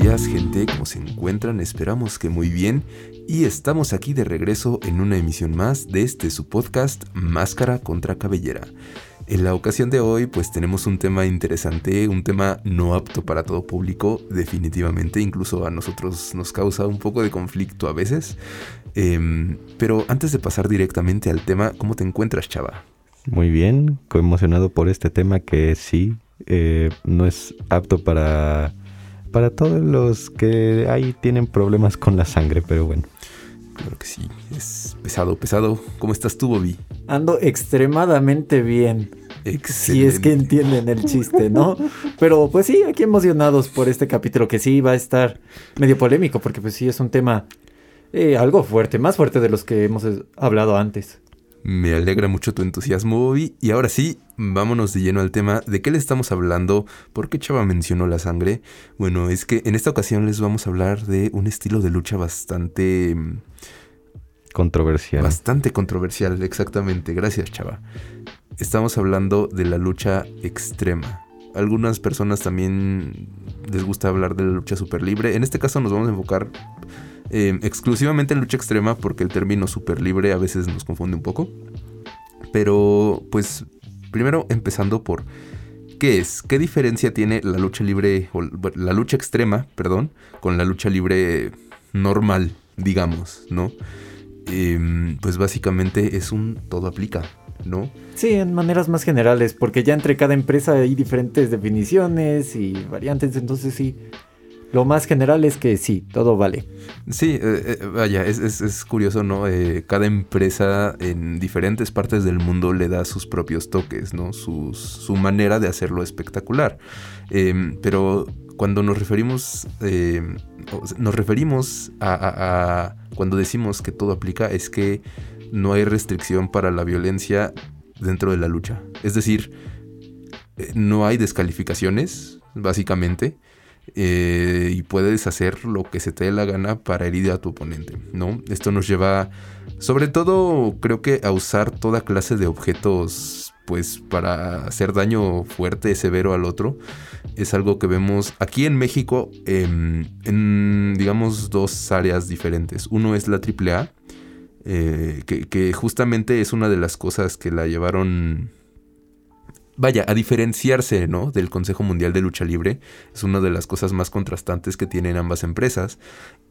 Días gente, ¿cómo se encuentran? Esperamos que muy bien y estamos aquí de regreso en una emisión más de este su podcast Máscara contra Cabellera. En la ocasión de hoy pues tenemos un tema interesante, un tema no apto para todo público, definitivamente, incluso a nosotros nos causa un poco de conflicto a veces. Em, pero antes de pasar directamente al tema, ¿cómo te encuentras chava? Muy bien, emocionado por este tema que sí, eh, no es apto para, para todos los que ahí tienen problemas con la sangre, pero bueno. Claro que sí, es pesado, pesado. ¿Cómo estás tú, Bobby? Ando extremadamente bien. Excelente. Si es que entienden el chiste, ¿no? Pero pues sí, aquí emocionados por este capítulo que sí va a estar medio polémico porque pues sí es un tema eh, algo fuerte, más fuerte de los que hemos hablado antes. Me alegra mucho tu entusiasmo, Bobby. Y ahora sí, vámonos de lleno al tema. ¿De qué le estamos hablando? ¿Por qué Chava mencionó la sangre? Bueno, es que en esta ocasión les vamos a hablar de un estilo de lucha bastante... mm, Controversial. Bastante controversial, exactamente. Gracias, Chava. Estamos hablando de la lucha extrema. Algunas personas también les gusta hablar de la lucha super libre. En este caso nos vamos a enfocar eh, exclusivamente en lucha extrema porque el término super libre a veces nos confunde un poco. Pero pues primero empezando por ¿qué es? ¿Qué diferencia tiene la lucha libre la lucha extrema, perdón, con la lucha libre normal, digamos, ¿no? Em, pues básicamente es un todo aplica, ¿no? Sí, en maneras más generales, porque ya entre cada empresa hay diferentes definiciones y variantes, entonces sí. Lo más general es que sí, todo vale. Sí, eh, eh, vaya, es, es- es curioso, ¿no? Eh, cada empresa en diferentes partes del mundo le da sus propios toques, ¿no? Sus- su manera de hacerlo espectacular. Em, pero cuando nos referimos, em, nos referimos a, a- cuando decimos que todo aplica, es que no hay restricción para la violencia dentro de la lucha. Es decir, no hay descalificaciones, básicamente eh, y puedes hacer lo que se te dé la gana para herir a tu oponente, ¿no? Esto nos lleva, sobre todo, creo que a usar toda clase de objetos, pues, para hacer daño fuerte, severo al otro. Es algo que vemos aquí en México em, en, digamos, dos áreas diferentes. Uno es la AAA, eh, que, que justamente es una de las cosas que la llevaron vaya, a diferenciarse, ¿no? Del Consejo Mundial de Lucha Libre. Es una de las cosas más contrastantes que tienen ambas empresas.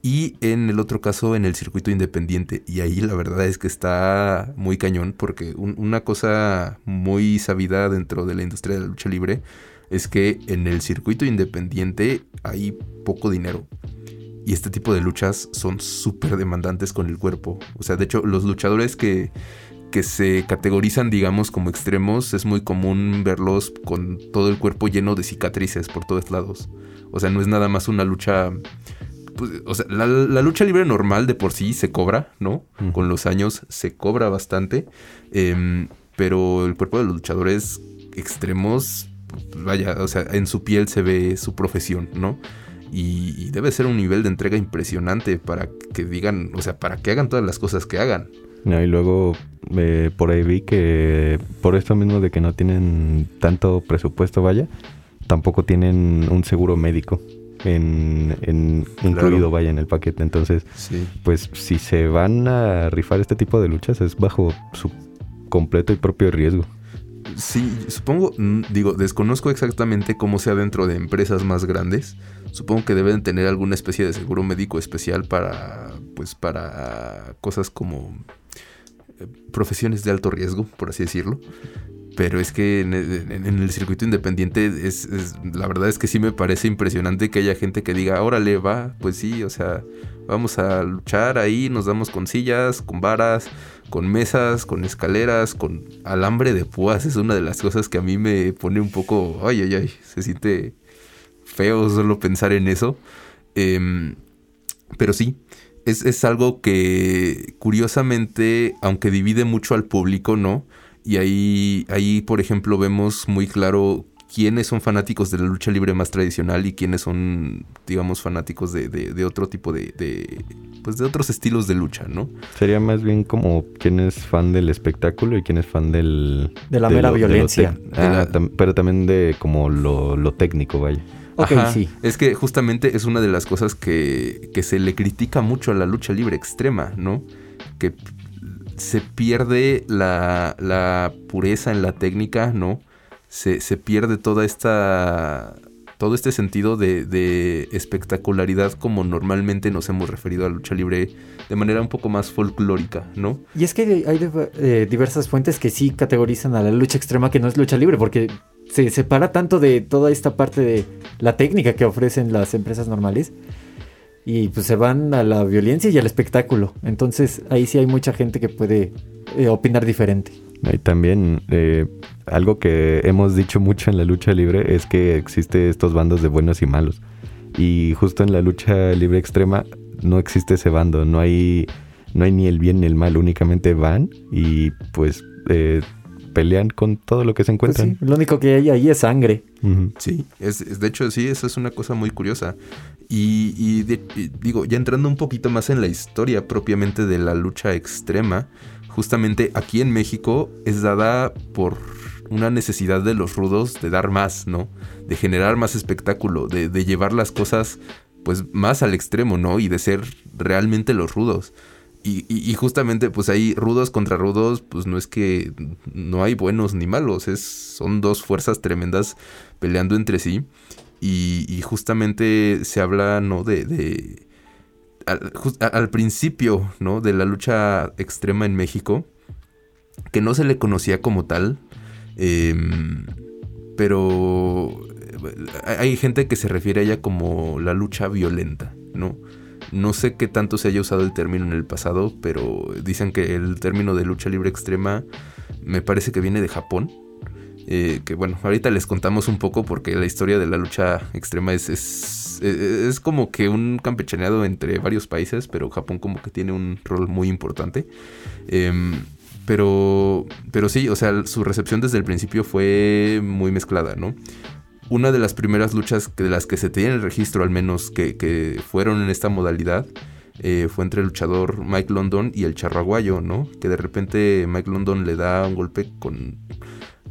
Y en el otro caso, en el circuito independiente. Y ahí la verdad es que está muy cañón, porque un- una cosa muy sabida dentro de la industria de la lucha libre es que en el circuito independiente hay poco dinero. Y este tipo de luchas son súper demandantes con el cuerpo. O sea, de hecho, los luchadores que, que se categorizan, digamos, como extremos, es muy común verlos con todo el cuerpo lleno de cicatrices por todos lados. O sea, no es nada más una lucha. pues, o sea, la, la lucha libre normal de por sí se cobra, ¿no? Con los años se cobra bastante. em, pero el cuerpo de los luchadores extremos, vaya, o sea, en su piel se ve su profesión, ¿no? Y, y debe ser un nivel de entrega impresionante para que digan, o sea, para que hagan todas las cosas que hagan. No, y luego eh, por ahí vi que por esto mismo de que no tienen tanto presupuesto, vaya, tampoco tienen un seguro médico en, en- incluido, vaya, en el paquete. Entonces, Sí. pues si se van a rifar este tipo de luchas es bajo su completo y propio riesgo. Sí, supongo, mm, digo, desconozco exactamente cómo sea dentro de empresas más grandes. Supongo que deben tener alguna especie de seguro médico especial para, pues, para cosas como eh, profesiones de alto riesgo, por así decirlo. Pero es que en, el circuito independiente es, es- la verdad es que sí me parece impresionante que haya gente que diga, órale, va, pues sí, o sea, vamos a luchar ahí, nos damos con sillas, con varas, con mesas, con escaleras, con alambre de púas. Es una de las cosas que a mí me pone un poco, ay, ay, ay, se siente feo solo pensar en eso. Em, pero sí, es, es algo que curiosamente, aunque divide mucho al público, ¿no? Y ahí, ahí, por ejemplo, vemos muy claro quiénes son fanáticos de la lucha libre más tradicional y quiénes son, digamos, fanáticos de, de- de otro tipo de, de, pues de otros estilos de lucha, ¿no? Sería más bien como quién es fan del espectáculo y quién es fan del... De la mera lo- violencia. tec- De la- Ah, tam- pero también de como lo, lo técnico, vaya. Ok, Ajá, sí. Es que justamente es una de las cosas que, que se le critica mucho a la lucha libre extrema, ¿no? Que se pierde la, la pureza en la técnica, ¿no? Se, se pierde toda esta. todo este sentido de, de espectacularidad como normalmente nos hemos referido a lucha libre de manera un poco más folclórica, ¿no? Y es que hay eh, diversas fuentes que sí categorizan a la lucha extrema que no es lucha libre, porque se separa tanto de toda esta parte de la técnica que ofrecen las empresas normales. Y pues se van a la violencia y al espectáculo. Entonces ahí sí hay mucha gente que puede eh, opinar diferente. Y también eh, algo que hemos dicho mucho en la lucha libre es que existe estos bandos de buenos y malos. Y justo en la lucha libre extrema no existe ese bando, no hay, no hay ni el bien ni el mal, únicamente van y pues eh, pelean con todo lo que se Pues encuentran. sí, lo único que hay ahí es sangre. Sí, es, es- de hecho sí, eso es una cosa muy curiosa. Y, y de- y digo, ya entrando un poquito más en la historia propiamente de la lucha extrema, justamente aquí en México es dada por una necesidad de los rudos de dar más, ¿no? De generar más espectáculo, de, de llevar las cosas pues más al extremo, ¿no? Y de ser realmente los rudos. Y, y- justamente, pues ahí rudos contra rudos, pues no es que no hay buenos ni malos, es, son dos fuerzas tremendas peleando entre sí. Y, y justamente se habla, ¿no? De... de- al, al principio, ¿no? De la lucha extrema en México, que no se le conocía como tal, em, pero eh, hay gente que se refiere a ella como la lucha violenta, ¿no? No sé qué tanto se haya usado el término en el pasado, pero dicen que el término de lucha libre extrema me parece que viene de Japón. Eh, que bueno, ahorita les contamos un poco porque la historia de la lucha extrema es, es, eh, es como que un campechaneado entre varios países, pero Japón como que tiene un rol muy importante. Em, pero, pero sí, o sea, su recepción desde el principio fue muy mezclada, ¿no? Una de las primeras luchas de las que se tiene el registro, al menos, que, que fueron en esta modalidad, eh, fue entre el luchador Mike London y el charraguayo, ¿no? Que de repente Mike London le da un golpe con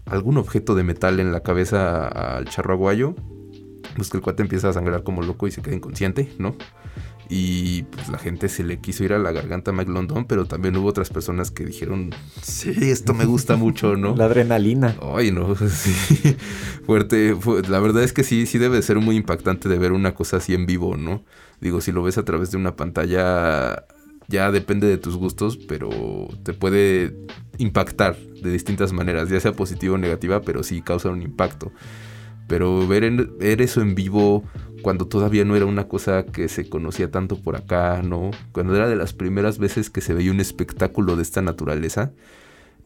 algún objeto de metal en la cabeza al charraguayo. Pues que el cuate empieza a sangrar como loco y se queda inconsciente, ¿no? Y pues la gente se le quiso ir a la garganta a Mike London, pero también hubo otras personas que dijeron, sí, esto me gusta mucho, ¿no? La adrenalina. Ay, no, sí. Fuerte. fu- La verdad es que sí, sí debe ser muy impactante de ver una cosa así en vivo, ¿no? Digo, si lo ves a través de una pantalla, ya depende de tus gustos, pero te puede impactar de distintas maneras, ya sea positiva o negativa, pero sí causa un impacto. Pero ver, en- ver eso en vivo cuando todavía no era una cosa que se conocía tanto por acá, ¿no? Cuando era de las primeras veces que se veía un espectáculo de esta naturaleza.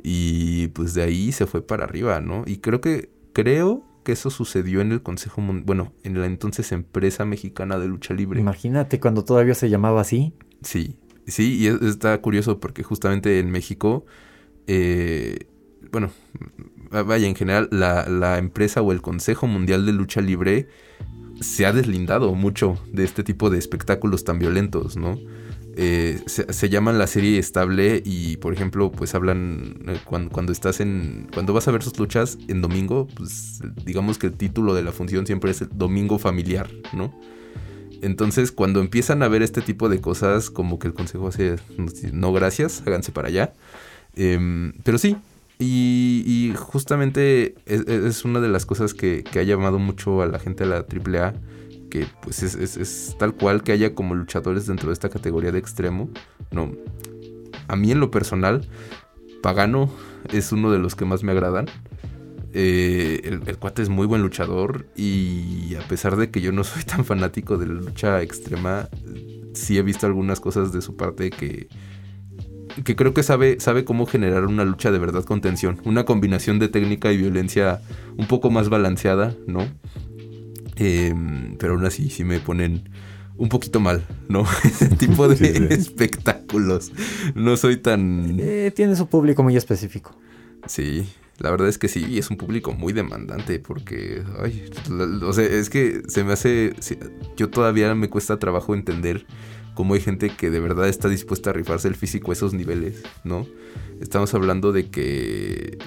Y pues de ahí se fue para arriba, ¿no? Y creo que, creo que eso sucedió en el Consejo, Mun- bueno, en la entonces empresa mexicana de lucha libre. Imagínate cuando todavía se llamaba así. Sí, sí, y es- está curioso porque justamente en México, eh, bueno, vaya, en general, la, la empresa o el Consejo Mundial de Lucha Libre se ha deslindado mucho de este tipo de espectáculos tan violentos, ¿no? Eh, se, llaman la serie estable y, por ejemplo, pues hablan eh, cuan- cuando, estás en... Cuando vas a ver sus luchas en domingo, pues digamos que el título de la función siempre es el domingo familiar, ¿no? Entonces, cuando empiezan a ver este tipo de cosas, como que el consejo hace, no gracias, háganse para allá. Em, pero sí, y, justamente es, es una de las cosas que, que ha llamado mucho a la gente a la AAA, que pues es, es- es tal cual que haya como luchadores dentro de esta categoría de extremo. No, a mí en lo personal, Pagano es uno de los que más me agradan. Eh, el, el cuate es muy buen luchador y a pesar de que yo no soy tan fanático de la lucha extrema, sí he visto algunas cosas de su parte que, que creo que sabe, sabe cómo generar una lucha de verdad con tensión. Una combinación de técnica y violencia un poco más balanceada, ¿no? Em, pero aún así sí me ponen un poquito mal, ¿no? Ese tipo de Sí, sí. espectáculos. No soy tan... Eh, tiene su público muy específico. Sí, la verdad es que sí, y es un público muy demandante porque, ay, o sea, es que se me hace, yo todavía me cuesta trabajo entender cómo hay gente que de verdad está dispuesta a rifarse el físico a esos niveles, ¿no? Estamos hablando de que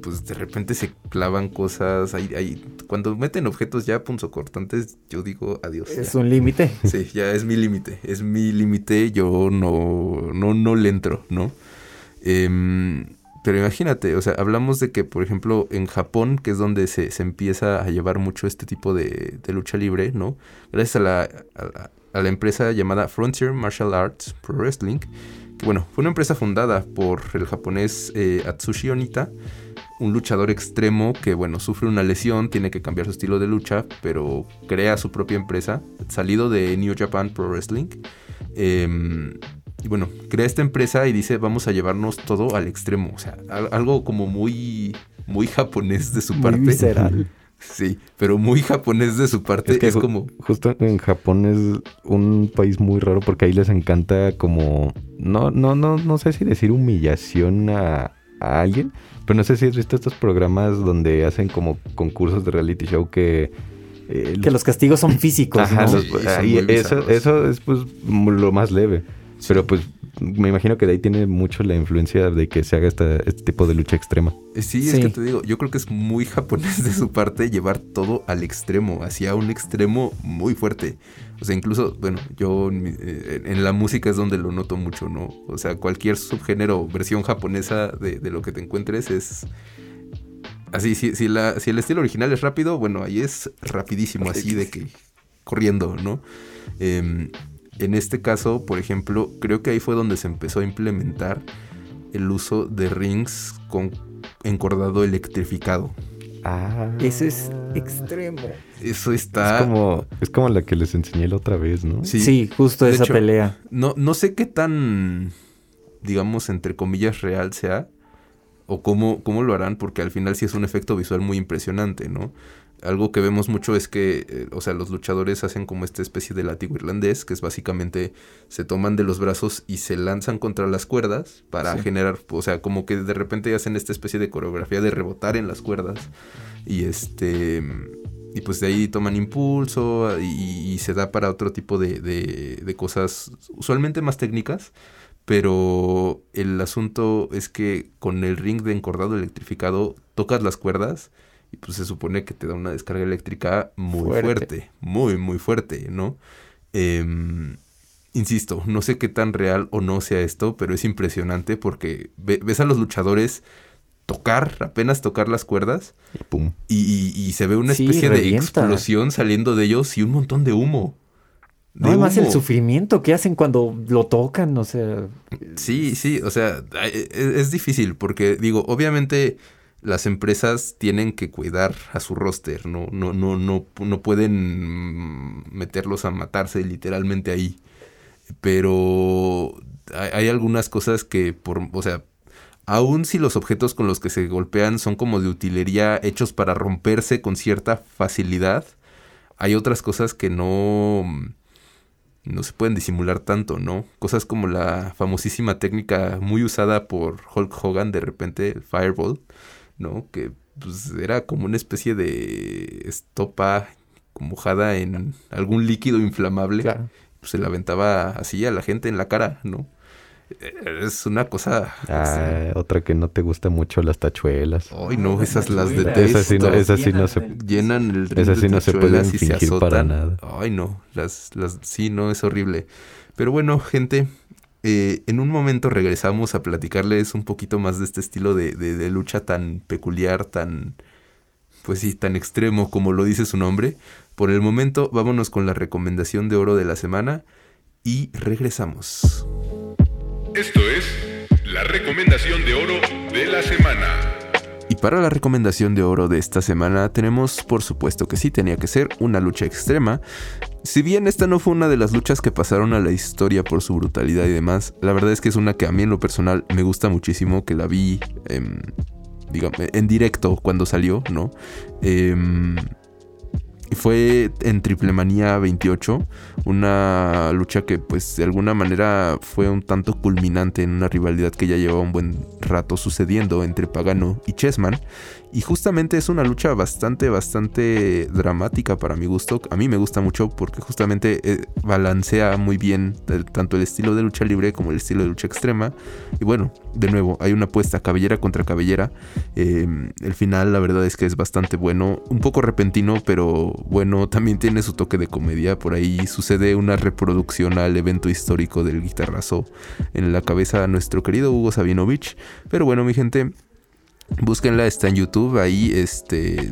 pues de repente se clavan cosas. Hay, hay, cuando meten objetos ya punzocortantes, yo digo adiós. Es ya. un límite. Sí, ya es mi límite. Es mi límite. Yo no, no, no le entro, ¿no? Em, pero imagínate, o sea, hablamos de que, por ejemplo, en Japón, que es donde se, se empieza a llevar mucho este tipo de, de lucha libre, ¿no? Gracias a la, a la, a la empresa llamada Frontier Martial Arts Pro Wrestling, que bueno, fue una empresa fundada por el japonés eh, Atsushi Onita, un luchador extremo que, bueno, sufre una lesión, tiene que cambiar su estilo de lucha, pero crea su propia empresa, salido de New Japan Pro Wrestling. Em, y bueno, crea esta empresa y dice, vamos a llevarnos todo al extremo. O sea, al- algo como muy, muy japonés de su Muy parte. visceral. Sí, pero muy japonés de su parte. Es Es, que ju- como... Justo en Japón es un país muy raro porque ahí les encanta como... No, no, no, no sé si decir humillación a, a alguien, pero no sé si has visto estos programas donde hacen como concursos de reality show que... eh, Que los castigos son físicos, Ajá, ¿no? los- Sí, son ahí eso, eso es pues lo más leve. Pero pues me imagino que de ahí tiene mucho la influencia de que se haga esta, este tipo de lucha extrema. Eh, Sí, es Sí. que te digo, yo creo que es muy japonés de su parte llevar todo al extremo, hacia un extremo muy fuerte. O sea, incluso, bueno, yo eh, en la música es donde lo noto mucho, ¿no? O sea, cualquier subgénero, versión japonesa de, de lo que te encuentres es... Así, si, si, la, si el estilo original es rápido, bueno, ahí es rapidísimo, así de que corriendo, ¿no? Em, en este caso, por ejemplo, creo que ahí fue donde se empezó a implementar el uso de rings con encordado electrificado. Ah. Ese es extremo. Eso Es está... como, es como la que les enseñé la otra vez, ¿no? Sí. Sí, justo De esa hecho, pelea. No, no sé qué tan, digamos, entre comillas, real sea. O cómo, cómo lo harán, porque al final sí es un efecto visual muy impresionante, ¿no? Algo que vemos mucho es que, eh, o sea, los luchadores hacen como esta especie de látigo irlandés, que es básicamente se toman de los brazos y se lanzan contra las cuerdas para Sí. generar, o sea, como que de repente hacen esta especie de coreografía de rebotar en las cuerdas. Y este. Y pues de ahí toman impulso y, y se da para otro tipo de, de- de cosas, usualmente más técnicas. Pero el asunto es que con el ring de encordado electrificado tocas las cuerdas y pues se supone que te da una descarga eléctrica muy Fuerte. fuerte, muy, muy fuerte, ¿no? Em, insisto, no sé qué tan real o no sea esto, pero es impresionante porque ve- ves a los luchadores tocar, apenas tocar las cuerdas Y pum. y, y- y se ve una Sí, especie de explosión saliendo de ellos y un montón de humo. No, De además el sufrimiento que hacen cuando lo tocan, o sea, Sí, sí, o sea, es, es difícil porque digo, obviamente las empresas tienen que cuidar a su roster, no, no, no, no, no pueden meterlos a matarse literalmente ahí. Pero hay, hay algunas cosas que por, o sea, aun si los objetos con los que se golpean son como de utilería hechos para romperse con cierta facilidad, hay otras cosas que no no se pueden disimular tanto, ¿no? Cosas como la famosísima técnica muy usada por Hulk Hogan de repente, el Fireball, ¿no? Que pues era como una especie de estopa mojada en algún líquido inflamable. claro. Pues se la aventaba así a la gente en la cara, ¿no? Eh, Es una cosa... Ah, otra que no te gusta mucho, las tachuelas. Ay, no, esas las detesto. Esas sí no, esas sí no se... Llenan el Esas sí no se pueden y se fingir para azotan. nada. Ay, no, las, las, sí, no, es horrible. Pero bueno, gente, eh, en un momento regresamos a platicarles un poquito más de este estilo de, de- de lucha tan peculiar, tan, pues sí, tan extremo como lo dice su nombre. Por el momento, vámonos con la recomendación de oro de la semana y regresamos. Esto es la recomendación de oro de la semana. Y para la recomendación de oro de esta semana tenemos, por supuesto que sí, tenía que ser una lucha extrema. Si bien esta no fue una de las luchas que pasaron a la historia por su brutalidad y demás, la verdad es que es una que a mí en lo personal me gusta muchísimo, que la vi, em, digamos, en directo cuando salió, ¿no? Em, fue en Triple Manía 28, una lucha que pues de alguna manera fue un tanto culminante en una rivalidad que ya llevaba un buen rato sucediendo entre Pagano y Chessman. Y justamente es una lucha bastante, bastante dramática para mi gusto. A mí me gusta mucho porque justamente eh, balancea muy bien tanto el estilo de lucha libre como el estilo de lucha extrema. Y bueno, de nuevo, hay una apuesta cabellera contra cabellera. Eh, el final, la verdad es que es bastante bueno. Un poco repentino, pero bueno, también tiene su toque de comedia. Por ahí sucede una reproducción al evento histórico del guitarrazo en la cabeza de nuestro querido Hugo Sabinovich. Pero bueno, mi gente. Búsquenla, está en YouTube, ahí este,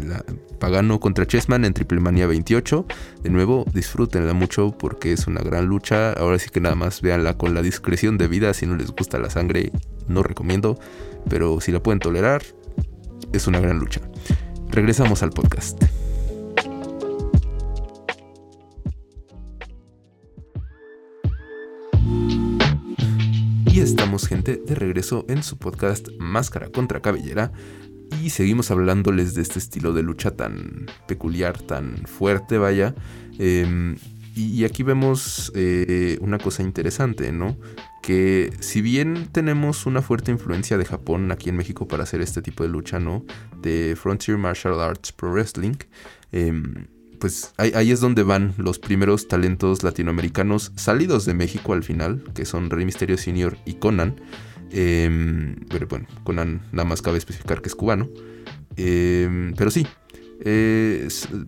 Pagano contra Chessman en Triple Manía 28. De nuevo, disfrútenla mucho porque es una gran lucha. Ahora sí que nada más véanla con la discreción de vida. Si no les gusta la sangre, no recomiendo. Pero si la pueden tolerar, es una gran lucha. Regresamos al podcast. Gente, de regreso en su podcast Máscara contra Cabellera. Y seguimos hablándoles de este estilo de lucha tan peculiar, tan fuerte, vaya. Em, y, aquí vemos eh, una cosa interesante, ¿no? Que si bien tenemos una fuerte influencia de Japón aquí en México para hacer este tipo de lucha, ¿no? De Frontier Martial Arts Pro Wrestling. Em, pues ahí, es donde van los primeros talentos latinoamericanos salidos de México al final, que son Rey Misterio Senior y Conan. Em, pero bueno, Conan nada más cabe especificar que es cubano. Em, pero sí,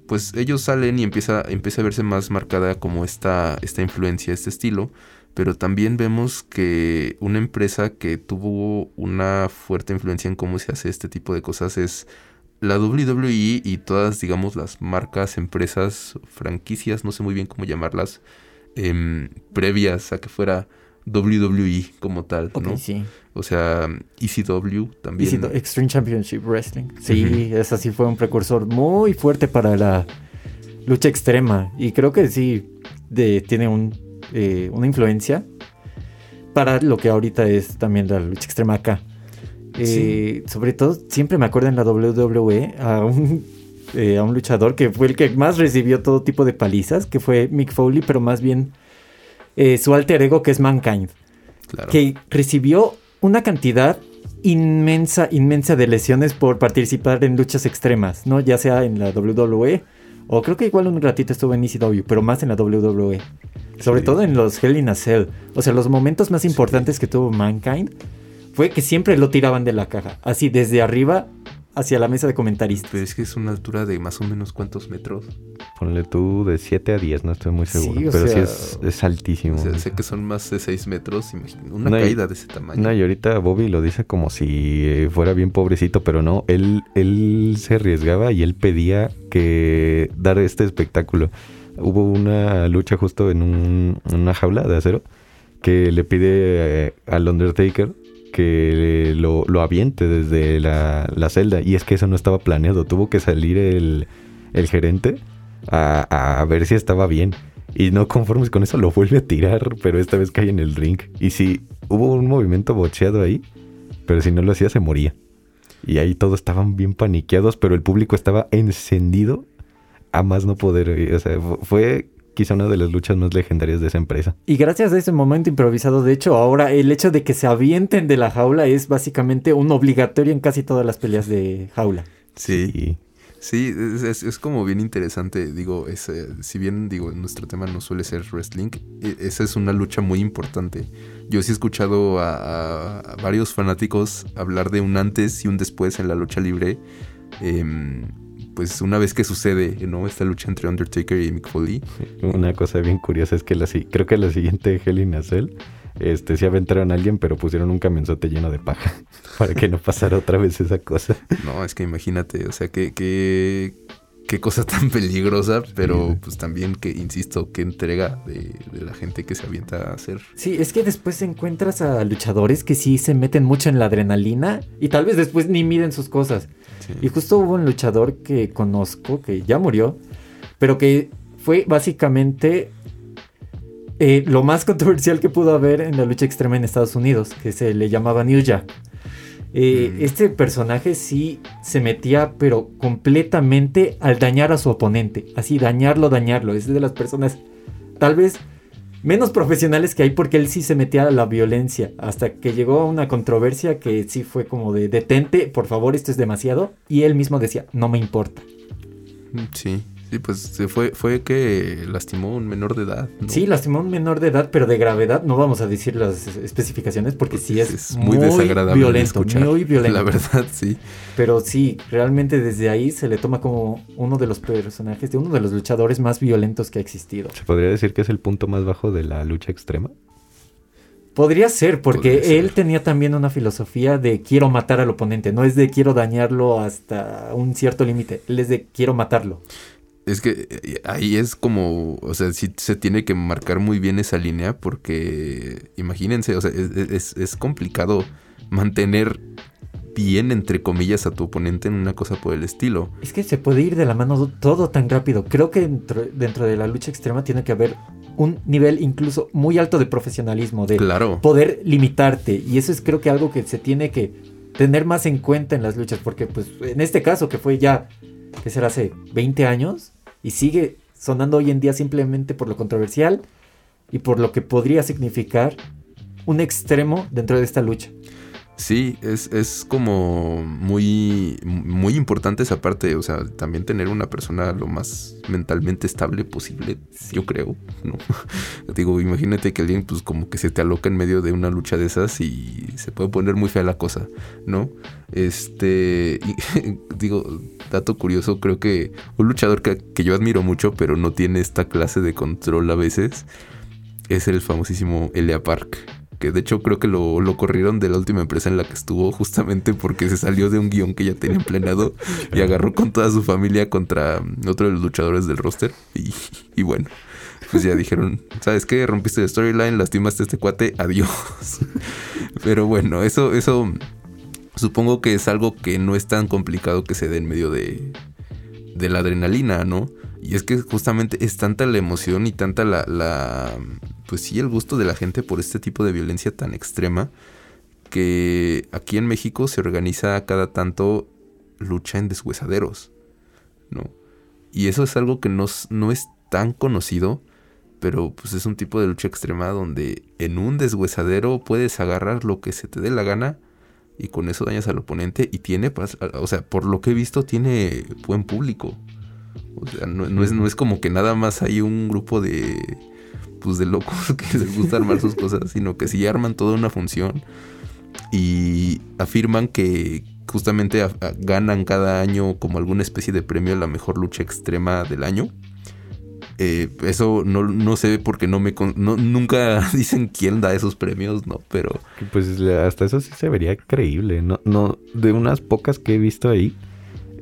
pues ellos salen y empieza, empieza a verse más marcada como esta, esta influencia, este estilo. Pero también vemos que una empresa que tuvo una fuerte influencia en cómo se hace este tipo de cosas es la WWE y todas, digamos, las marcas, empresas, franquicias, no sé muy bien cómo llamarlas, em, previas a que fuera WWE como tal, ¿no? sí. O sea, ECW también. Extreme Championship Wrestling. Sí, esa sí fue un precursor muy fuerte para la lucha extrema. Y creo que sí de, tiene un, eh, una influencia para lo que ahorita es también la lucha extrema acá. Eh, sobre todo, siempre me acuerdo en la WWE a un, eh, a un luchador que fue el que más recibió todo tipo de palizas, que fue Mick Foley, pero más bien eh, su alter ego que es Mankind. Que recibió una cantidad inmensa, inmensa de lesiones por participar en luchas extremas, ¿no? Ya sea en la WWE o creo que igual un ratito estuvo en ECW, pero más en la WWE. Sobre todo en los Hell in a Cell. O sea, los momentos más importantes que tuvo Mankind fue que siempre lo tiraban de la caja, así desde arriba hacia la mesa de comentaristas. Pero es que es una altura de más o menos cuántos metros. Ponle tú de 7 a 10, no estoy muy seguro. pero sí es, altísimo. sé que son más de 6 metros, una caída de ese tamaño. No, y ahorita Bobby lo dice como si fuera bien pobrecito, pero no, él, él se arriesgaba y él pedía que dar este espectáculo. Hubo una lucha justo en, una jaula de acero que le pide eh, al Undertaker que lo, lo aviente desde la, celda. Y es que eso no estaba planeado. Tuvo que salir el, gerente a, a, ver si estaba bien. Y no conformes con eso, lo vuelve a tirar, pero esta vez cae en el ring. Y sí, hubo un movimiento bocheado ahí, pero si no lo hacía, se moría. Y ahí todos estaban bien paniqueados, pero el público estaba encendido a más no poder. O sea, fue quizá una de las luchas más legendarias de esa empresa. Y gracias a ese momento improvisado, de hecho, ahora el hecho de que se avienten de la jaula es básicamente un obligatorio en casi todas las peleas de jaula. Sí. Sí, es, como bien interesante, digo, si bien digo, nuestro tema no suele ser wrestling, e, esa es una lucha muy importante. Yo sí he escuchado a, varios fanáticos hablar de un antes y un después en la lucha libre. Em, pues una vez que sucede, ¿no? Esta lucha entre Undertaker y Mick Foley. Una cosa bien curiosa es que la, creo que la siguiente Hell in a Cell, este, sí aventaron a alguien, pero pusieron un camionzote lleno de paja para que no pasara otra vez esa cosa. No, es que imagínate, o sea, que, que qué cosa tan peligrosa, pero pues también que, insisto, qué entrega de, la gente que se avienta a hacer. Sí, es que después encuentras a luchadores que sí se meten mucho en la adrenalina y tal vez después ni miden sus cosas. Y justo hubo un luchador que conozco, que ya murió, pero que fue básicamente eh, lo más controversial que pudo haber en la lucha extrema en Estados Unidos, que se le llamaba New Jack. Eh, Mm. Este personaje sí se metía, pero completamente al dañar a su oponente. Así, dañarlo, dañarlo. Es de las personas tal vez menos profesionales que hay porque él sí se metía a la violencia. Hasta que llegó a una controversia que sí fue como de detente, por favor, esto es demasiado. Y él mismo decía, no me importa. Sí, sí, pues se fue, fue que lastimó a un menor de edad. ¿no? Sí, lastimó a un menor de edad, pero de gravedad. No vamos a decir las especificaciones porque sí es, es muy, desagradable de violento, escuchar. muy violento. La verdad, sí. Pero sí, realmente desde ahí se le toma como uno de los personajes, de uno de los luchadores más violentos que ha existido. ¿Se podría decir que es el punto más bajo de la lucha extrema? Podría ser, porque Podría ser. él tenía también una filosofía de quiero matar al oponente, no es de quiero dañarlo hasta un cierto límite, él es de quiero matarlo. Es que eh, ahí es como, o sea, sí se tiene que marcar muy bien esa línea porque imagínense, o sea, es, es- es complicado mantener bien, entre comillas, a tu oponente en una cosa por el estilo. Es que se puede ir de la mano todo tan rápido. Creo que dentro, dentro de la lucha extrema tiene que haber un nivel incluso muy alto de profesionalismo, de Claro. poder limitarte. Y eso es creo que algo que se tiene que tener más en cuenta en las luchas, porque pues en este caso que fue ya, que será hace 20 años, y sigue sonando hoy en día simplemente por lo controversial y por lo que podría significar un extremo dentro de esta lucha. Sí, es, es como muy, muy importante esa parte, o sea, también tener una persona lo más mentalmente estable posible, yo creo, ¿no? Digo, imagínate que alguien pues como que se te aloca en medio de una lucha de esas y se puede poner muy fea la cosa, ¿no? Este, y, digo, dato curioso, creo que un luchador que, que yo admiro mucho, pero no tiene esta clase de control a veces, es el famosísimo Elia Park. Que de hecho creo que lo, lo corrieron de la última empresa en la que estuvo justamente porque se salió de un guion que ya tenía empleado y agarró con toda su familia contra otro de los luchadores del roster. Y, y bueno, pues ya dijeron, ¿sabes qué? Rompiste el storyline, lastimaste a este cuate, adiós. Pero bueno, eso, eso supongo que es algo que no es tan complicado que se dé en medio de, de la adrenalina, ¿no? Y es que justamente es tanta la emoción y tanta la, la, pues sí, el gusto de la gente por este tipo de violencia tan extrema que aquí en México se organiza cada tanto lucha en deshuesaderos, ¿no? Y eso es algo que no, no es tan conocido, pero pues es un tipo de lucha extrema donde en un deshuesadero puedes agarrar lo que se te dé la gana y con eso dañas al oponente y tiene, o sea, por lo que he visto, tiene buen público. O sea, no, es, no es como que nada más hay un grupo de, pues, de locos que les gusta armar sus cosas, sino que sí arman toda una función y afirman que justamente ganan cada año como alguna especie de premio a la mejor lucha extrema del año. Eh, eso no, no sé porque no me no, nunca dicen quién da esos premios, ¿no? Pero Pues hasta eso sí se vería creíble. No, no, de unas pocas que he visto ahí,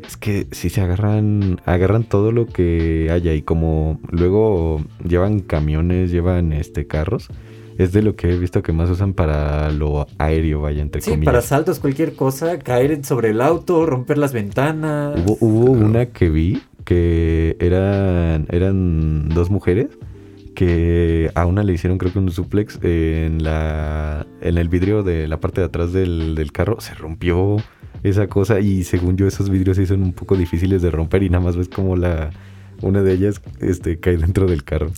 es que sí se agarran, agarran todo lo que haya y como luego llevan camiones, llevan este carros, es de lo que he visto que más usan para lo aéreo, vaya, entre Sí, comillas. para saltos, cualquier cosa, caer sobre el auto, romper las ventanas. Hubo, hubo una que vi que eran, eran dos mujeres que a una le hicieron creo que un suplex en la en el vidrio de la parte de atrás del, del carro se rompió esa cosa y según yo esos vidrios sí son un poco difíciles de romper y nada más ves como la una de ellas este cae dentro del carro.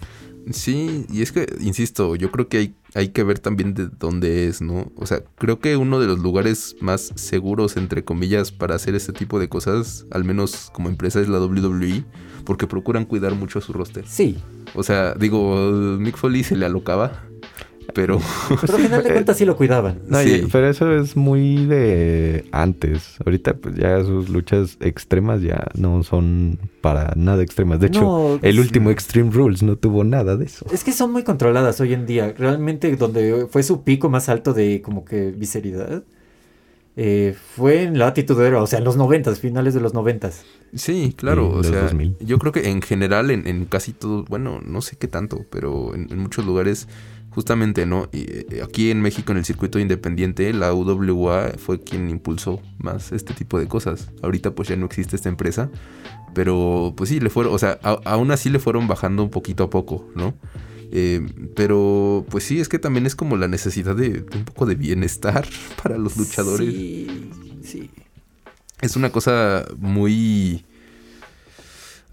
Sí, y es que, insisto, yo creo que hay, hay que ver también de dónde es, ¿no? O sea, creo que uno de los lugares más seguros, entre comillas, para hacer este tipo de cosas, al menos como empresa, es la WWE, porque procuran cuidar mucho a su roster. Sí, O sea, digo, Mick Foley se le alocaba, pero pero al final de cuentas sí lo cuidaban. No, Sí. pero eso es muy de antes. Ahorita pues ya sus luchas extremas ya no son para nada extremas. De hecho, No, el último Extreme Rules no tuvo nada de eso. Es que son muy controladas hoy en día. Realmente donde fue su pico más alto de como que visceridad eh, fue en la Attitude Era, o sea, en los noventas, finales de los noventas. Sí, claro, o sea, 2000. yo creo que en general, en, en casi todo, bueno, no sé qué tanto, pero en, en muchos lugares, justamente, ¿no? Y, eh, aquí en México, en el circuito independiente, la UWA fue quien impulsó más este tipo de cosas. Ahorita pues ya no existe esta empresa, pero pues sí, le fueron, o sea, a- aún así le fueron bajando un poquito a poco, ¿no? Eh, pero pues sí, es que también es como la necesidad de, de un poco de bienestar para los luchadores. Sí, sí. Es una cosa muy...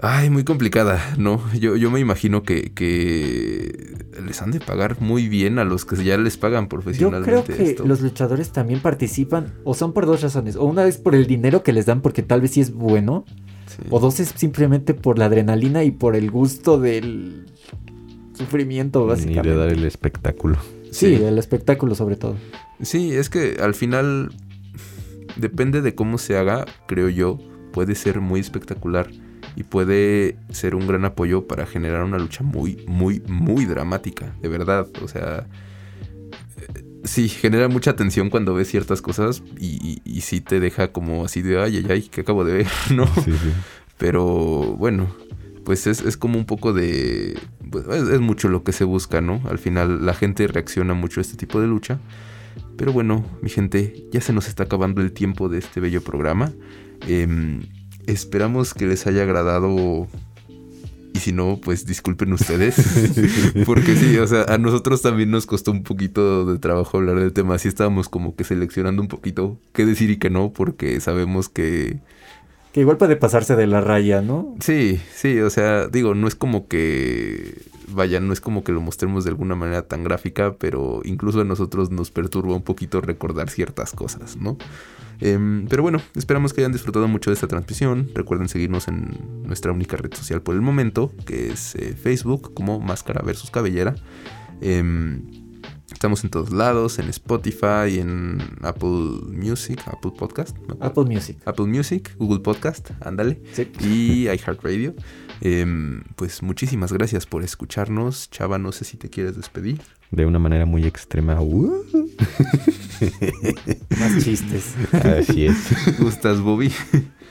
Ay, muy complicada, ¿no? Yo, yo me imagino que, que les han de pagar muy bien a los que ya les pagan Yo profesionalmente creo que esto. los luchadores también participan, o son por dos razones. O una vez por el dinero que les dan, porque tal vez sí es bueno. Sí. O dos es simplemente por la adrenalina y por el gusto del sufrimiento, Ni básicamente. de dar el espectáculo. Sí, Sí. el espectáculo sobre todo. Sí, es que al final depende de cómo se haga, creo yo, puede ser muy espectacular y puede ser un gran apoyo para generar una lucha muy, muy, muy dramática, de verdad. O sea, eh, sí, genera mucha tensión cuando ves ciertas cosas y, y, y sí te deja como así de, ay, ay, ay, que acabo de ver, ¿no? Sí, sí. Pero bueno, pues es, es como un poco de... pues, es, es mucho lo que se busca, ¿no? Al final la gente reacciona mucho a este tipo de lucha. Pero bueno, mi gente, ya se nos está acabando el tiempo de este bello programa. Em, esperamos que les haya agradado. Y si no, pues disculpen ustedes. Porque sí, o sea, a nosotros también nos costó un poquito de trabajo hablar del tema. Así estábamos como que seleccionando un poquito qué decir y qué no, porque sabemos que Que igual puede pasarse de la raya, ¿no? Sí, sí, o sea, digo, no es como que, vaya, no es como que lo mostremos de alguna manera tan gráfica, pero incluso a nosotros nos perturba un poquito recordar ciertas cosas, ¿no? Em, pero bueno, esperamos que hayan disfrutado mucho de esta transmisión. Recuerden seguirnos en nuestra única red social por el momento, que es eh, Facebook, como Máscara versus Cabellera. Em, estamos en todos lados, en Spotify, en Apple Music, Apple Podcast. Apple Music. Apple Music, Google Podcast, ándale Sí. y iHeartRadio. Em, pues muchísimas gracias por escucharnos. Chava, no sé si te quieres despedir. De una manera muy extrema. ¡uh! Más chistes. Así es. ¿Gustas, Bobby?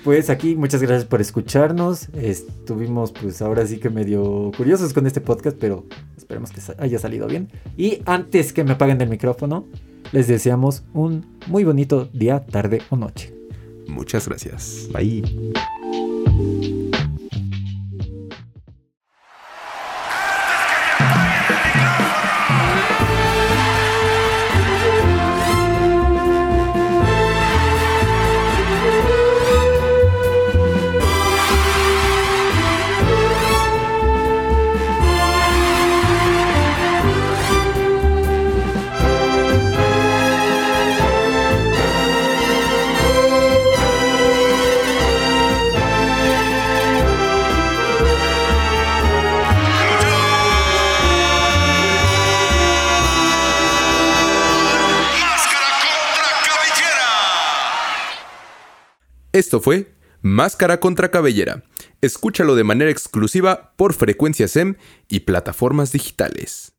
Pues aquí, muchas gracias por escucharnos. Estuvimos, pues ahora sí que medio curiosos con este podcast, pero esperemos que haya salido bien. Y antes que me apaguen el micrófono, les deseamos un muy bonito día, tarde o noche. Muchas gracias. Bye. Esto fue Máscara contra Cabellera. Escúchalo de manera exclusiva por Frecuencia SEM y plataformas digitales.